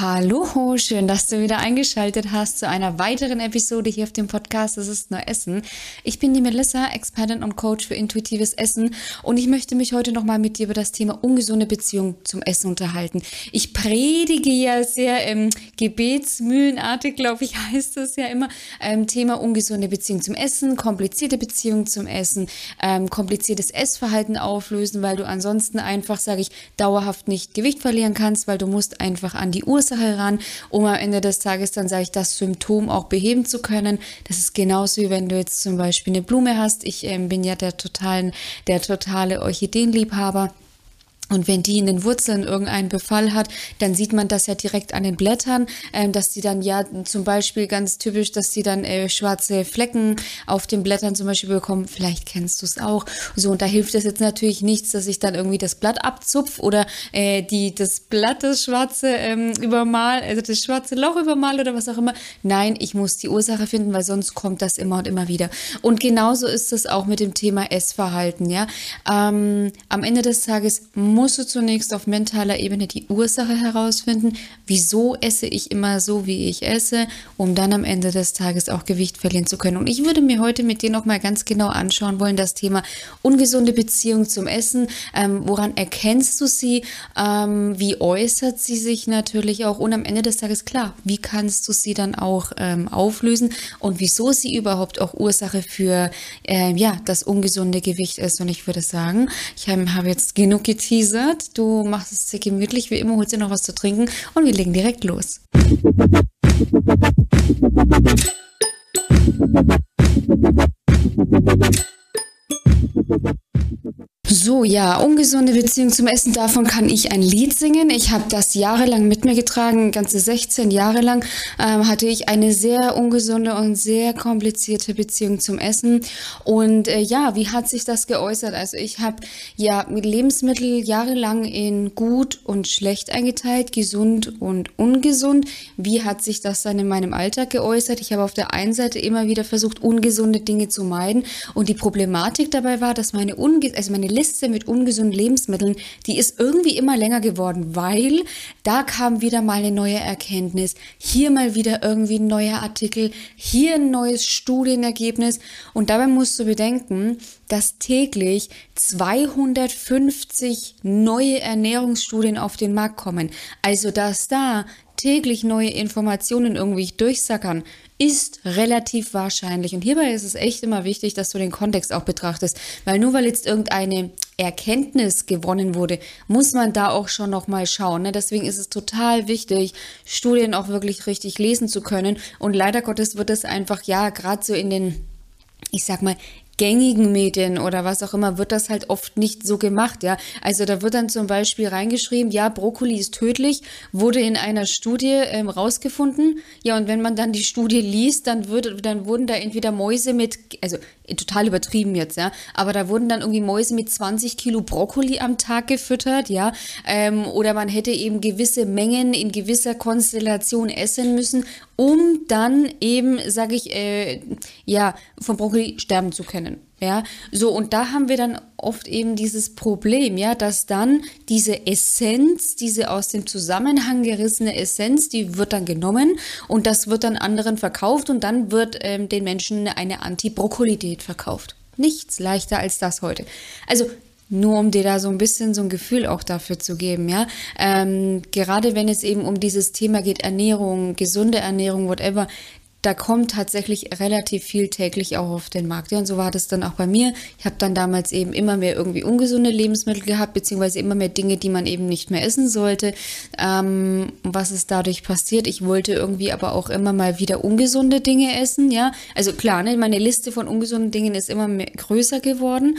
Hallo, schön, dass du wieder eingeschaltet hast zu einer weiteren Episode hier auf dem Podcast Das ist nur Essen. Ich bin die Melissa, Expertin und Coach für intuitives Essen und ich möchte mich heute nochmal mit dir über das Thema ungesunde Beziehung zum Essen unterhalten. Ich predige ja sehr ähm, gebetsmühlenartig, glaube ich, heißt das ja immer, ähm, Thema ungesunde Beziehung zum Essen, komplizierte Beziehung zum Essen, ähm, kompliziertes Essverhalten auflösen, weil du ansonsten einfach, sage ich, dauerhaft nicht Gewicht verlieren kannst, weil du musst einfach an die Uhr Ursache ran, um am Ende des Tages dann, sage ich, das Symptom auch beheben zu können. Das ist genauso wie wenn du jetzt zum Beispiel eine Blume hast. Ich ähm, bin ja der totalen, der totale Orchideenliebhaber. Und wenn die in den Wurzeln irgendeinen Befall hat, dann sieht man das ja direkt an den Blättern, ähm, dass die dann ja zum Beispiel ganz typisch, dass die dann äh, schwarze Flecken auf den Blättern zum Beispiel bekommen. Vielleicht kennst du es auch. So, und da hilft es jetzt natürlich nichts, dass ich dann irgendwie das Blatt abzupf oder äh, die, das Blatt, das schwarze ähm, übermal, also das schwarze Loch übermal oder was auch immer. Nein, ich muss die Ursache finden, weil sonst kommt das immer und immer wieder. Und genauso ist es auch mit dem Thema Essverhalten, ja. Ähm, am Ende des Tages musst du zunächst auf mentaler Ebene die Ursache herausfinden, wieso esse ich immer so, wie ich esse, um dann am Ende des Tages auch Gewicht verlieren zu können. Und ich würde mir heute mit dir nochmal ganz genau anschauen wollen, das Thema ungesunde Beziehung zum Essen. Ähm, woran erkennst du sie? Ähm, wie äußert sie sich natürlich auch? Und am Ende des Tages, klar, wie kannst du sie dann auch ähm, auflösen und wieso sie überhaupt auch Ursache für äh, ja, das ungesunde Gewicht ist? Und ich würde sagen, ich habe jetzt genug geteasert angeteasert. Du machst es sehr gemütlich, wie immer, holst dir noch was zu trinken und wir legen direkt los. So, ja, ungesunde Beziehung zum Essen, davon kann ich ein Lied singen. Ich habe das jahrelang mit mir getragen, ganze 16 Jahre lang ähm, hatte ich eine sehr ungesunde und sehr komplizierte Beziehung zum Essen. Und äh, ja, wie hat sich das geäußert? Also ich habe ja mit Lebensmittel jahrelang in gut und schlecht eingeteilt, gesund und ungesund. Wie hat sich das dann in meinem Alltag geäußert? Ich habe auf der einen Seite immer wieder versucht, ungesunde Dinge zu meiden. Und die Problematik dabei war, dass meine, unge also meine Liste mit ungesunden Lebensmitteln, die ist irgendwie immer länger geworden, weil da kam wieder mal eine neue Erkenntnis, hier mal wieder irgendwie ein neuer Artikel, hier ein neues Studienergebnis und dabei musst du bedenken, dass täglich 250 neue Ernährungsstudien auf den Markt kommen. Also dass da täglich neue Informationen irgendwie durchsackern, ist relativ wahrscheinlich. Und hierbei ist es echt immer wichtig, dass du den Kontext auch betrachtest, weil nur weil jetzt irgendeine Erkenntnis gewonnen wurde, muss man da auch schon noch mal schauen. Ne? Deswegen ist es total wichtig, Studien auch wirklich richtig lesen zu können. Und leider Gottes wird es einfach ja gerade so in den ich sag mal, gängigen Medien oder was auch immer wird das halt oft nicht so gemacht, ja. Also da wird dann zum Beispiel reingeschrieben, ja, Brokkoli ist tödlich, wurde in einer Studie ähm, rausgefunden. Ja, und wenn man dann die Studie liest, dann würde, dann wurden da entweder Mäuse mit, also total übertrieben jetzt, ja, aber da wurden dann irgendwie Mäuse mit 20 Kilo Brokkoli am Tag gefüttert, ja, ähm, oder man hätte eben gewisse Mengen in gewisser Konstellation essen müssen, um dann eben, sage ich, äh, ja, vom Brokkoli sterben zu können. Ja, so und da haben wir dann oft eben dieses Problem, ja, dass dann diese Essenz, diese aus dem Zusammenhang gerissene Essenz, die wird dann genommen und das wird dann anderen verkauft und dann wird ähm, den Menschen eine Anti-Brokkoli-Diät verkauft. Nichts leichter als das heute. Also nur um dir da so ein bisschen so ein Gefühl auch dafür zu geben, ja. Ähm, gerade wenn es eben um dieses Thema geht, Ernährung, gesunde Ernährung, whatever, da kommt tatsächlich relativ viel täglich auch auf den Markt. Ja, und so war das dann auch bei mir. Ich habe dann damals eben immer mehr irgendwie ungesunde Lebensmittel gehabt, beziehungsweise immer mehr Dinge, die man eben nicht mehr essen sollte. Ähm, was ist dadurch passiert? Ich wollte irgendwie aber auch immer mal wieder ungesunde Dinge essen, ja. Also klar, ne, meine Liste von ungesunden Dingen ist immer mehr größer geworden.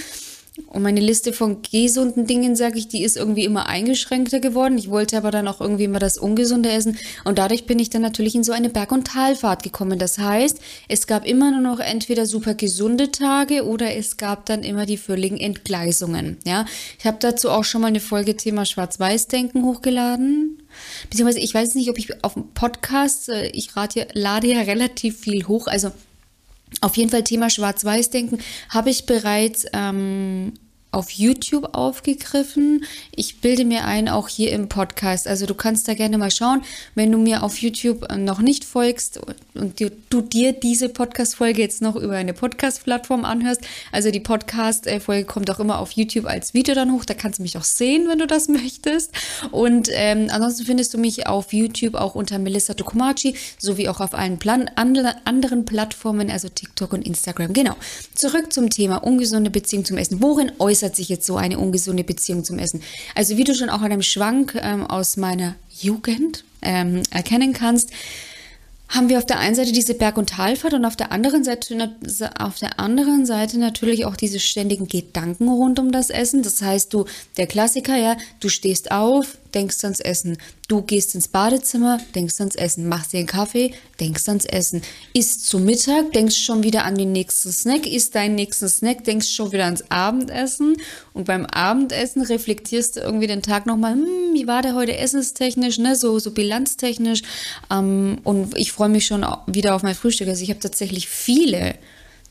Und meine Liste von gesunden Dingen, sage ich, die ist irgendwie immer eingeschränkter geworden. Ich wollte aber dann auch irgendwie immer das Ungesunde essen. Und dadurch bin ich dann natürlich in so eine Berg- und Talfahrt gekommen. Das heißt, es gab immer nur noch entweder super gesunde Tage oder es gab dann immer die völligen Entgleisungen. Ja, ich habe dazu auch schon mal eine Folge Thema Schwarz-Weiß-Denken hochgeladen. Beziehungsweise ich weiß nicht, ob ich auf dem Podcast, äh, ich rate, lade ja relativ viel hoch. Also auf jeden Fall Thema Schwarz-Weiß-Denken habe ich bereits ähm, auf YouTube aufgegriffen. Ich bilde mir ein, auch hier im Podcast. Also du kannst da gerne mal schauen, wenn du mir auf YouTube äh, noch nicht folgst und du, du dir diese Podcast-Folge jetzt noch über eine Podcast-Plattform anhörst. Also die Podcast-Folge kommt auch immer auf YouTube als Video dann hoch. Da kannst du mich auch sehen, wenn du das möchtest. Und ähm, ansonsten findest du mich auf YouTube auch unter Melissa Tokomachi, sowie auch auf allen Plan anderen Plattformen, also TikTok und Instagram. Genau. Zurück zum Thema ungesunde Beziehung zum Essen. Worin äußert äußert sich jetzt so eine ungesunde Beziehung zum Essen? Also wie du schon auch an einem Schwank ähm, aus meiner Jugend ähm, erkennen kannst, haben wir auf der einen Seite diese Berg- und Talfahrt und auf der anderen Seite auf der anderen Seite natürlich auch diese ständigen Gedanken rund um das Essen. Das heißt, du der Klassiker, ja, du stehst auf, denkst ans Essen. Du gehst ins Badezimmer, denkst ans Essen. Machst dir einen Kaffee, denkst ans Essen. Isst zu Mittag, denkst schon wieder an den nächsten Snack. Isst deinen nächsten Snack, denkst schon wieder ans Abendessen. Und beim Abendessen reflektierst du irgendwie den Tag nochmal, hm, wie war der heute essenstechnisch, ne? so, so bilanztechnisch. Ähm, und ich freue mich schon wieder auf mein Frühstück. Also ich habe tatsächlich viele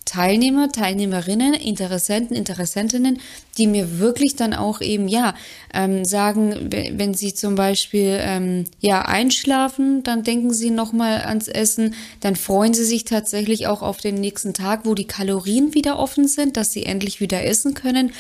Teilnehmer, Teilnehmerinnen, Interessenten, Interessentinnen, die mir wirklich dann auch eben, ja, ähm, sagen, wenn sie zum Beispiel, ähm, ja, einschlafen, dann denken sie nochmal ans Essen, dann freuen sie sich tatsächlich auch auf den nächsten Tag, wo die Kalorien wieder offen sind, dass sie endlich wieder essen können.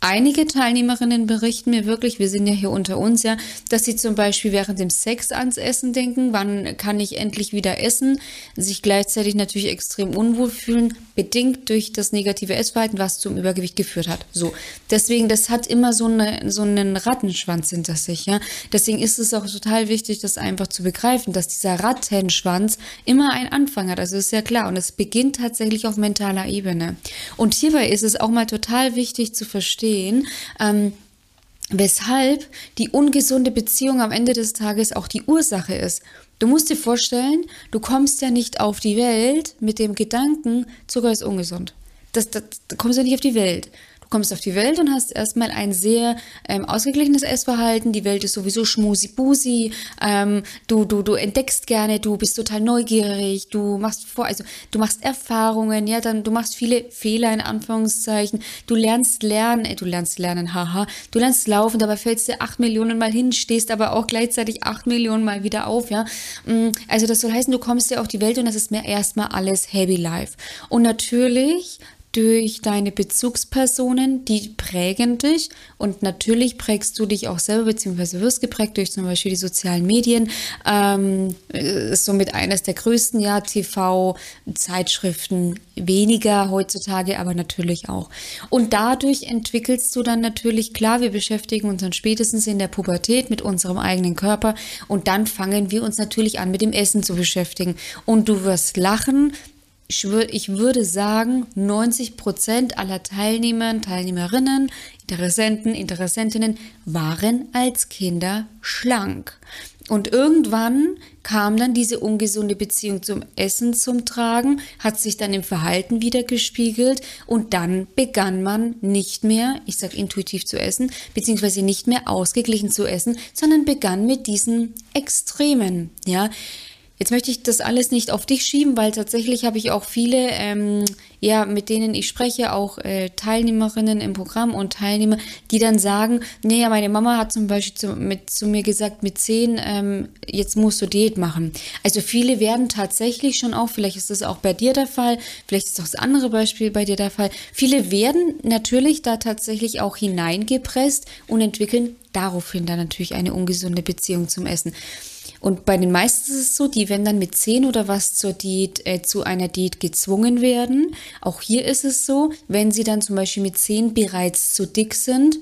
Einige Teilnehmerinnen berichten mir wirklich, wir sind ja hier unter uns, ja, dass sie zum Beispiel während dem Sex ans Essen denken, wann kann ich endlich wieder essen, sich gleichzeitig natürlich extrem unwohl fühlen, bedingt durch das negative Essverhalten, was zum Übergewicht geführt hat. So. Deswegen, das hat immer so, eine, so einen Rattenschwanz hinter sich, ja. Deswegen ist es auch total wichtig, das einfach zu begreifen, dass dieser Rattenschwanz immer einen Anfang hat. Also ist ja klar. Und es beginnt tatsächlich auf mentaler Ebene. Und hierbei ist es auch mal total wichtig zu verstehen, verstehen, ähm, weshalb die ungesunde Beziehung am Ende des Tages auch die Ursache ist. Du musst dir vorstellen, du kommst ja nicht auf die Welt mit dem Gedanken, Zucker ist ungesund. Das, das, da kommst du ja nicht auf die Welt. Du kommst auf die Welt und hast erstmal ein sehr ähm, ausgeglichenes Essverhalten. Die Welt ist sowieso schmusi-busi. Ähm, du, du, du entdeckst gerne, du bist total neugierig, du machst vor, also du machst Erfahrungen, ja, dann du machst viele Fehler in Anführungszeichen. Du lernst lernen, äh, du lernst lernen, haha. Du lernst laufen, dabei fällst du acht Millionen Mal hin, stehst aber auch gleichzeitig acht Millionen Mal wieder auf, ja. Mm, also das soll heißen, du kommst ja auf die Welt und das ist mir erstmal alles Heavy Life. Und natürlich durch deine Bezugspersonen, die prägen dich und natürlich prägst du dich auch selber, beziehungsweise wirst geprägt durch zum Beispiel die sozialen Medien. Ähm, ist somit eines der größten, ja, TV, Zeitschriften, weniger heutzutage, aber natürlich auch. Und dadurch entwickelst du dann natürlich, klar, wir beschäftigen uns dann spätestens in der Pubertät mit unserem eigenen Körper und dann fangen wir uns natürlich an, mit dem Essen zu beschäftigen. Und du wirst lachen, ich, wür ich würde sagen, 90 Prozent aller Teilnehmer, Teilnehmerinnen, Interessenten, Interessentinnen waren als Kinder schlank. Und irgendwann kam dann diese ungesunde Beziehung zum Essen zum Tragen, hat sich dann im Verhalten wieder gespiegelt und dann begann man nicht mehr, ich sage intuitiv zu essen, beziehungsweise nicht mehr ausgeglichen zu essen, sondern begann mit diesen Extremen, ja. Jetzt möchte ich das alles nicht auf dich schieben, weil tatsächlich habe ich auch viele, ähm, ja, mit denen ich spreche, auch äh, Teilnehmerinnen im Programm und Teilnehmer, die dann sagen, nee, ja, meine Mama hat zum Beispiel zu, mit, zu mir gesagt, mit zehn, ähm, jetzt musst du Diät machen. Also viele werden tatsächlich schon auch, vielleicht ist das auch bei dir der Fall, vielleicht ist auch das andere Beispiel bei dir der Fall, viele werden natürlich da tatsächlich auch hineingepresst und entwickeln daraufhin dann natürlich eine ungesunde Beziehung zum Essen. Und bei den meisten ist es so, die werden dann mit 10 oder was zur Diät, äh, zu einer Diät gezwungen werden. Auch hier ist es so, wenn sie dann zum Beispiel mit 10 bereits zu dick sind,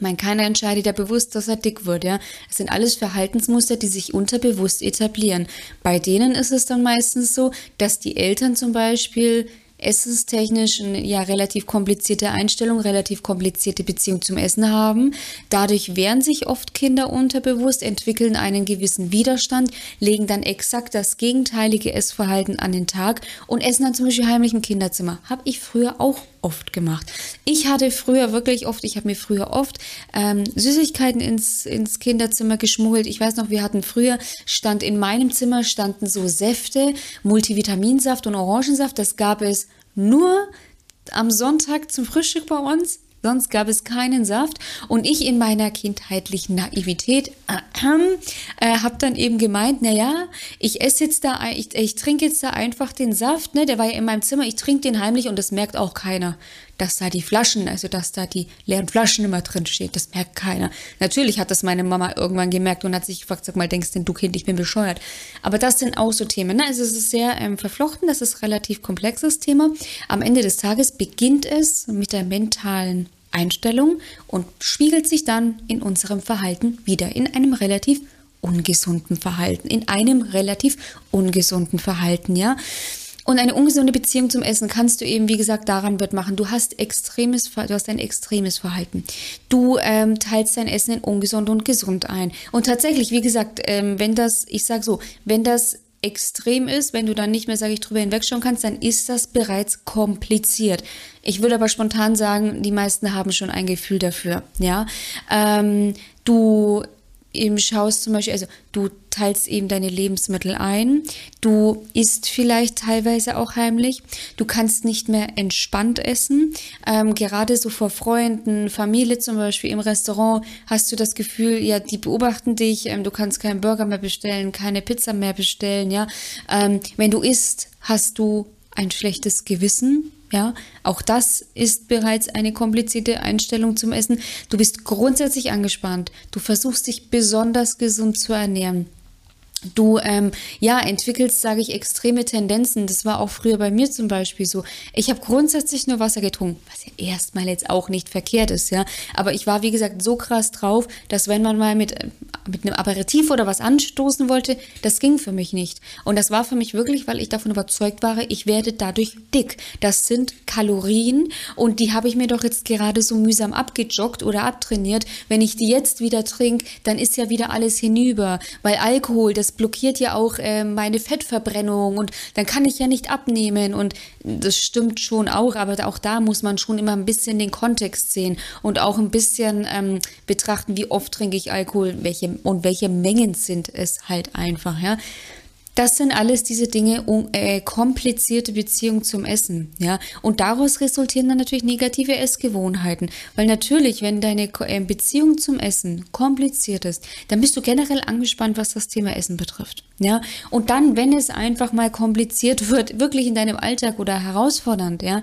mein keiner entscheidet ja bewusst, dass er dick wird, ja. Es sind alles Verhaltensmuster, die sich unterbewusst etablieren. Bei denen ist es dann meistens so, dass die Eltern zum Beispiel essenstechnisch eine ja relativ komplizierte Einstellung, relativ komplizierte Beziehung zum Essen haben. Dadurch wehren sich oft Kinder unterbewusst, entwickeln einen gewissen Widerstand, legen dann exakt das gegenteilige Essverhalten an den Tag und essen dann zum Beispiel heimlich im Kinderzimmer. Habe ich früher auch oft gemacht. Ich hatte früher wirklich oft, ich habe mir früher oft ähm, Süßigkeiten ins, ins Kinderzimmer geschmuggelt. Ich weiß noch, wir hatten früher, stand in meinem Zimmer, standen so Säfte, Multivitaminsaft und Orangensaft. Das gab es nur am Sonntag zum Frühstück bei uns Sonst gab es keinen Saft. Und ich in meiner kindheitlichen Naivität äh, äh, habe dann eben gemeint, na ja, ich esse jetzt da, ich, ich trinke jetzt da einfach den Saft, ne? Der war ja in meinem Zimmer, ich trinke den heimlich und das merkt auch keiner dass da die Flaschen, also dass da die leeren Flaschen immer drin steht. Das merkt keiner. Natürlich hat das meine Mama irgendwann gemerkt und hat sich gefragt, sag mal, denkst denn du Kind, ich bin bescheuert. Aber das sind auch so Themen. Ne? Also es ist sehr ähm, verflochten, das ist relativ komplexes Thema. Am Ende des Tages beginnt es mit der mentalen Einstellung und spiegelt sich dann in unserem Verhalten wieder in einem relativ ungesunden Verhalten, in einem relativ ungesunden Verhalten, ja. Und eine ungesunde Beziehung zum Essen kannst du eben, wie gesagt, daran wird machen. Du hast extremes, du hast ein extremes Verhalten. Du ähm, teilst dein Essen in ungesund und gesund ein. Und tatsächlich, wie gesagt, ähm, wenn das, ich sag so, wenn das extrem ist, wenn du dann nicht mehr, sage ich, drüber hinwegschauen kannst, dann ist das bereits kompliziert. Ich würde aber spontan sagen, die meisten haben schon ein Gefühl dafür. Ja, ähm, du eben schaust zum Beispiel, also du teilst eben deine Lebensmittel ein, du isst vielleicht teilweise auch heimlich, du kannst nicht mehr entspannt essen, ähm, gerade so vor Freunden, Familie zum Beispiel im Restaurant hast du das Gefühl, ja, die beobachten dich, ähm, du kannst keinen Burger mehr bestellen, keine Pizza mehr bestellen, ja, ähm, wenn du isst, hast du ein schlechtes Gewissen, ja, auch das ist bereits eine komplizierte Einstellung zum Essen. Du bist grundsätzlich angespannt. Du versuchst dich besonders gesund zu ernähren. Du ähm, ja entwickelst, sage ich, extreme Tendenzen. Das war auch früher bei mir zum Beispiel so. Ich habe grundsätzlich nur Wasser getrunken, was ja erstmal jetzt auch nicht verkehrt ist, ja. Aber ich war wie gesagt so krass drauf, dass wenn man mal mit mit einem Aperitif oder was anstoßen wollte, das ging für mich nicht. Und das war für mich wirklich, weil ich davon überzeugt war, ich werde dadurch dick. Das sind Kalorien und die habe ich mir doch jetzt gerade so mühsam abgejoggt oder abtrainiert. Wenn ich die jetzt wieder trinke, dann ist ja wieder alles hinüber, weil Alkohol, das blockiert ja auch äh, meine Fettverbrennung und dann kann ich ja nicht abnehmen und das stimmt schon auch, aber auch da muss man schon immer ein bisschen den Kontext sehen und auch ein bisschen ähm, betrachten, wie oft trinke ich Alkohol, welche und welche Mengen sind es halt einfach, ja. Das sind alles diese Dinge, um, äh, komplizierte Beziehungen zum Essen, ja. Und daraus resultieren dann natürlich negative Essgewohnheiten. Weil natürlich, wenn deine äh, Beziehung zum Essen kompliziert ist, dann bist du generell angespannt, was das Thema Essen betrifft, ja. Und dann, wenn es einfach mal kompliziert wird, wirklich in deinem Alltag oder herausfordernd, ja,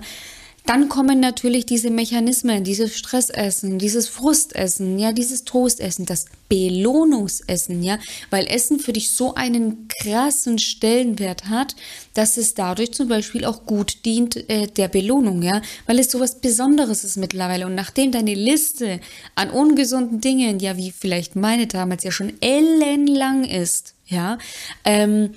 dann kommen natürlich diese Mechanismen, dieses Stressessen, dieses Frustessen, ja, dieses Toastessen, das Belohnungsessen, ja, weil Essen für dich so einen krassen Stellenwert hat, dass es dadurch zum Beispiel auch gut dient äh, der Belohnung, ja, weil es so was Besonderes ist mittlerweile. Und nachdem deine Liste an ungesunden Dingen, ja, wie vielleicht meine damals ja schon ellenlang ist, ja, ähm,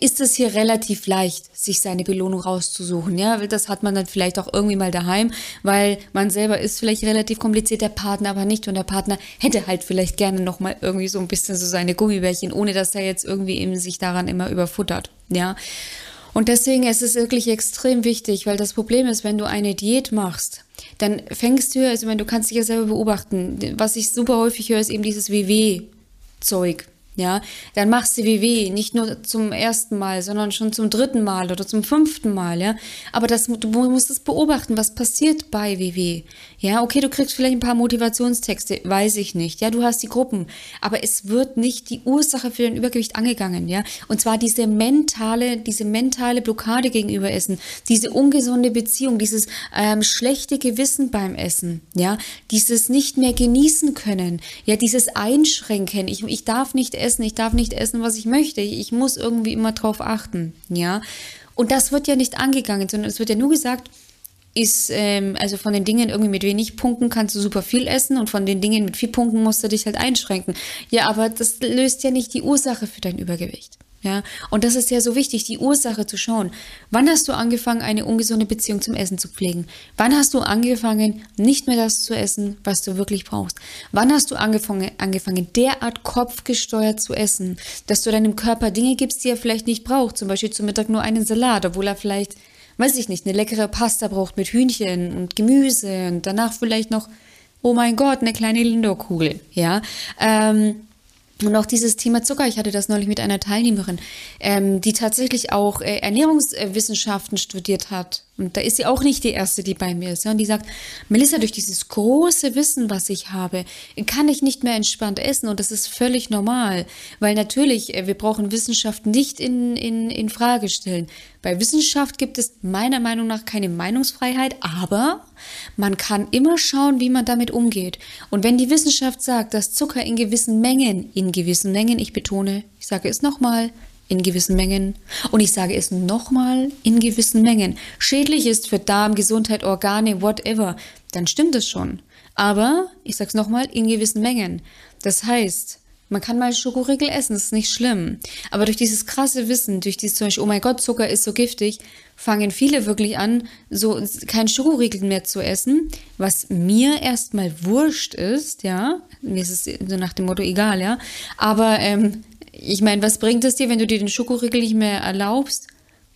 ist es hier relativ leicht, sich seine Belohnung rauszusuchen. Ja, das hat man dann vielleicht auch irgendwie mal daheim, weil man selber ist vielleicht relativ kompliziert, der Partner aber nicht und der Partner hätte halt vielleicht gerne noch mal irgendwie so ein bisschen so seine Gummibärchen, ohne dass er jetzt irgendwie eben sich daran immer überfuttert. Ja. Und deswegen ist es wirklich extrem wichtig, weil das Problem ist, wenn du eine Diät machst, dann fängst du, also wenn du kannst dich ja selber beobachten, was ich super häufig höre, ist eben dieses WW-Zeug ja, dann machst du WW nicht nur zum ersten Mal, sondern schon zum dritten Mal oder zum fünften Mal, ja. Aber das, du musst es beobachten, was passiert bei WW. Ja, okay, du kriegst vielleicht ein paar Motivationstexte, weiß ich nicht. Ja, du hast die Gruppen, aber es wird nicht die Ursache für den Übergewicht angegangen, ja. Und zwar diese mentale, diese mentale Blockade gegenüber Essen, diese ungesunde Beziehung, dieses ähm, schlechte Gewissen beim Essen, ja, dieses nicht mehr genießen können, ja, dieses Einschränken. Ich, ich darf nicht essen essen, ich darf nicht essen, was ich möchte. Ich muss irgendwie immer drauf achten, ja. Und das wird ja nicht angegangen, sondern es wird ja nur gesagt, ist, ähm, also von den Dingen irgendwie mit wenig Punkten kannst du super viel essen und von den Dingen mit viel Punkten musst du dich halt einschränken. Ja, aber das löst ja nicht die Ursache für dein Übergewicht. Ja, und das ist ja so wichtig, die Ursache zu schauen. Wann hast du angefangen, eine ungesunde Beziehung zum Essen zu pflegen? Wann hast du angefangen, nicht mehr das zu essen, was du wirklich brauchst? Wann hast du angefangen, angefangen derart kopfgesteuert zu essen, dass du deinem Körper Dinge gibst, die er vielleicht nicht braucht? Zum Beispiel zum Mittag nur einen Salat, obwohl er vielleicht, weiß ich nicht, eine leckere Pasta braucht mit Hühnchen und Gemüse und danach vielleicht noch, oh mein Gott, eine kleine Lindor-Kugel. Ja, ähm, Und auch dieses Thema Zucker, ich hatte das neulich mit einer Teilnehmerin, ähm, die tatsächlich auch äh, Ernährungswissenschaften studiert hat. Und da ist sie auch nicht die erste, die bei mir ist. Und die sagt, Melissa, durch dieses große Wissen, was ich habe, kann ich nicht mehr entspannt essen. Und das ist völlig normal. Weil natürlich, äh, wir brauchen Wissenschaft nicht in, in, in Frage stellen. Bei Wissenschaft gibt es meiner Meinung nach keine Meinungsfreiheit, aber man kann immer schauen, wie man damit umgeht. Und wenn die Wissenschaft sagt, dass Zucker in gewissen Mengen, in gewissen Mengen, ich betone, ich sage es nochmal, in gewissen Mengen. Und ich sage es nochmal, in gewissen Mengen. Schädlich ist für Darm, Gesundheit, Organe, whatever. Dann stimmt es schon. Aber, ich sage es nochmal, in gewissen Mengen. Das heißt, man kann mal Schokoriegel essen, das ist nicht schlimm. Aber durch dieses krasse Wissen, durch dieses zum Beispiel, oh mein Gott, Zucker ist so giftig, fangen viele wirklich an, so kein Schokoriegel mehr zu essen, was mir erstmal wurscht ist, ja. Mir ist es so nach dem Motto egal, ja. Aber ähm, ich meine, was bringt es dir, wenn du dir den Schokoriegel nicht mehr erlaubst,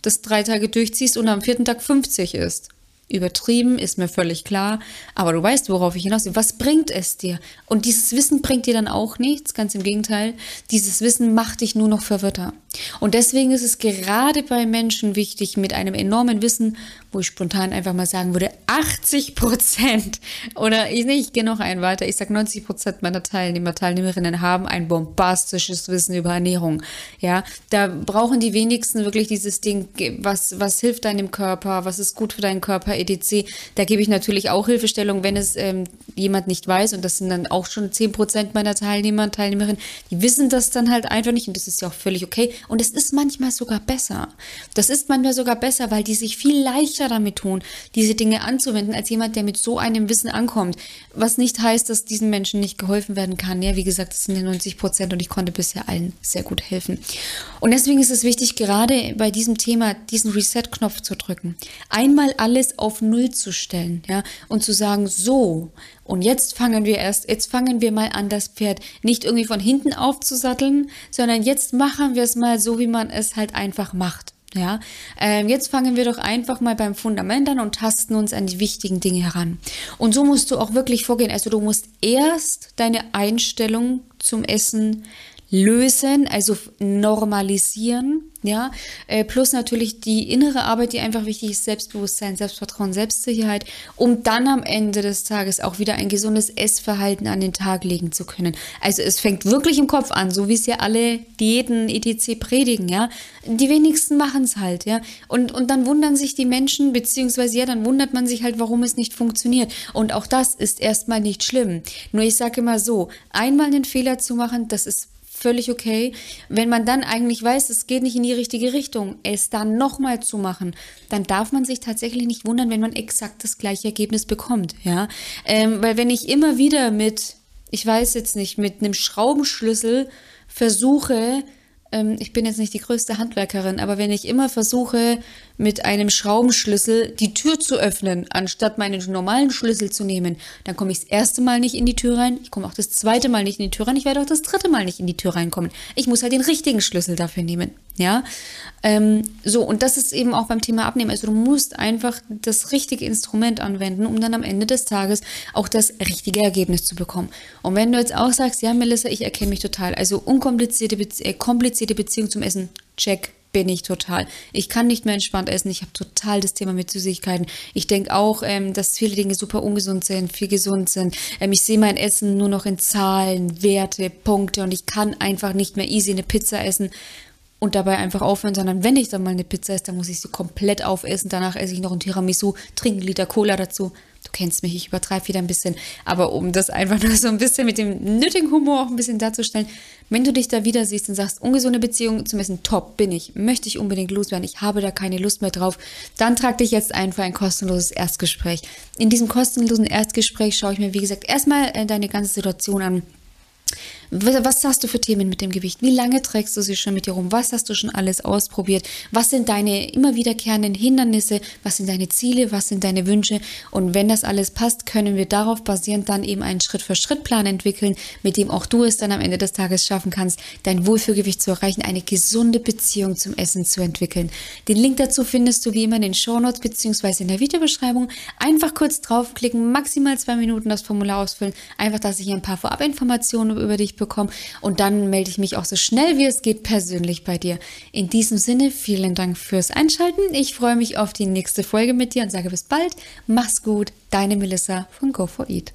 das drei Tage durchziehst und am vierten Tag 50 isst? Übertrieben, ist mir völlig klar. Aber du weißt, worauf ich hinaus will. Was bringt es dir? Und dieses Wissen bringt dir dann auch nichts, ganz im Gegenteil. Dieses Wissen macht dich nur noch verwirrter. Und deswegen ist es gerade bei Menschen wichtig, mit einem enormen Wissen, wo ich spontan einfach mal sagen würde, 80 Prozent oder ich, nee, ich noch einen weiter, ich sage 90 Prozent meiner Teilnehmer, Teilnehmerinnen haben ein bombastisches Wissen über Ernährung. Ja, da brauchen die wenigsten wirklich dieses Ding, was, was hilft deinem Körper, was ist gut für deinen Körper, etc. Da gebe ich natürlich auch Hilfestellung, wenn es ähm, jemand nicht weiß und das sind dann auch schon 10 Prozent meiner Teilnehmer Teilnehmerinnen, die wissen das dann halt einfach nicht und das ist ja auch völlig okay und es ist manchmal sogar besser. Das ist manchmal sogar besser, weil die sich viel leichter damit tun, diese Dinge anzuwenden, als jemand, der mit so einem Wissen ankommt. Was nicht heißt, dass diesen Menschen nicht geholfen werden kann. Ja, wie gesagt, das sind ja 90 Prozent und ich konnte bisher allen sehr gut helfen. Und deswegen ist es wichtig, gerade bei diesem Thema diesen Reset-Knopf zu drücken. Einmal alles auf Null zu stellen, ja, und zu sagen, so, und jetzt fangen wir erst, jetzt fangen wir mal an, das Pferd nicht irgendwie von hinten aufzusatteln, sondern jetzt machen wir es mal so, wie man es halt einfach macht. Ja, ähm, jetzt fangen wir doch einfach mal beim Fundament an und tasten uns an die wichtigen Dinge heran. Und so musst du auch wirklich vorgehen. Also du musst erst deine Einstellung zum Essen lösen, also normalisieren, ja, äh, plus natürlich die innere Arbeit, die einfach wichtig ist, Selbstbewusstsein, Selbstvertrauen, Selbstsicherheit, um dann am Ende des Tages auch wieder ein gesundes Essverhalten an den Tag legen zu können. Also es fängt wirklich im Kopf an, so wie es ja alle Diäten etc. predigen, ja. Die wenigsten machen es halt, ja. Und, und dann wundern sich die Menschen, beziehungsweise ja, dann wundert man sich halt, warum es nicht funktioniert. Und auch das ist erstmal nicht schlimm. Nur ich sage immer so, einmal einen Fehler zu machen, das ist völlig okay. Wenn man dann eigentlich weiß, es geht nicht in die richtige Richtung, es dann nochmal zu machen, dann darf man sich tatsächlich nicht wundern, wenn man exakt das gleiche Ergebnis bekommt, ja. Ähm, weil wenn ich immer wieder mit, ich weiß jetzt nicht, mit einem Schraubenschlüssel versuche, ich bin jetzt nicht die größte Handwerkerin, aber wenn ich immer versuche, mit einem Schraubenschlüssel die Tür zu öffnen, anstatt meinen normalen Schlüssel zu nehmen, dann komme ich das erste Mal nicht in die Tür rein, ich komme auch das zweite Mal nicht in die Tür rein, ich werde auch das dritte Mal nicht in die Tür reinkommen. Ich muss halt den richtigen Schlüssel dafür nehmen. Ja, ähm, so und das ist eben auch beim Thema Abnehmen. Also du musst einfach das richtige Instrument anwenden, um dann am Ende des Tages auch das richtige Ergebnis zu bekommen. Und wenn du jetzt auch sagst, ja Melissa, ich erkenne mich total, also unkomplizierte, Bezie äh, komplizierte Beziehung zum Essen, check, bin ich total. Ich kann nicht mehr entspannt essen. Ich habe total das Thema mit Süßigkeiten. Ich denke auch, ähm, dass viele Dinge super ungesund sind, viel gesund sind. Ähm, ich sehe mein Essen nur noch in Zahlen, Werte, Punkte und ich kann einfach nicht mehr easy eine Pizza essen und dabei einfach aufhören, sondern wenn ich dann mal eine Pizza esse, dann muss ich sie komplett aufessen. Danach esse ich noch ein Tiramisu, trinke einen Liter Cola dazu. Du kennst mich, ich übertreibe wieder ein bisschen. Aber um das einfach nur so ein bisschen mit dem nötigen Humor auch ein bisschen darzustellen, wenn du dich da wieder siehst und sagst, ungesunde Beziehung zum Essen, top, bin ich, möchte ich unbedingt loswerden, ich habe da keine Lust mehr drauf, dann trag dich jetzt ein für ein kostenloses Erstgespräch. In diesem kostenlosen Erstgespräch schaue ich mir, wie gesagt, erstmal äh, deine ganze Situation an was hast du für Themen mit dem Gewicht? Wie lange trägst du sie schon mit dir rum? Was hast du schon alles ausprobiert? Was sind deine immer wiederkehrenden Hindernisse? Was sind deine Ziele? Was sind deine Wünsche? Und wenn das alles passt, können wir darauf basierend dann eben einen Schritt-für-Schritt-Plan entwickeln, mit dem auch du es dann am Ende des Tages schaffen kannst, dein Wohlfühlgewicht zu erreichen, eine gesunde Beziehung zum Essen zu entwickeln. Den Link dazu findest du wie immer in den Shownotes bzw. in der Videobeschreibung. Einfach kurz draufklicken, maximal zwei Minuten das Formular ausfüllen, einfach, dass ich ein paar Vorabinformationen über dich bekomme. Und dann melde ich mich auch so schnell wie es geht persönlich bei dir. In diesem Sinne, vielen Dank fürs Einschalten. Ich freue mich auf die nächste Folge mit dir und sage bis bald. Mach's gut. Deine Melissa von Go4Eat.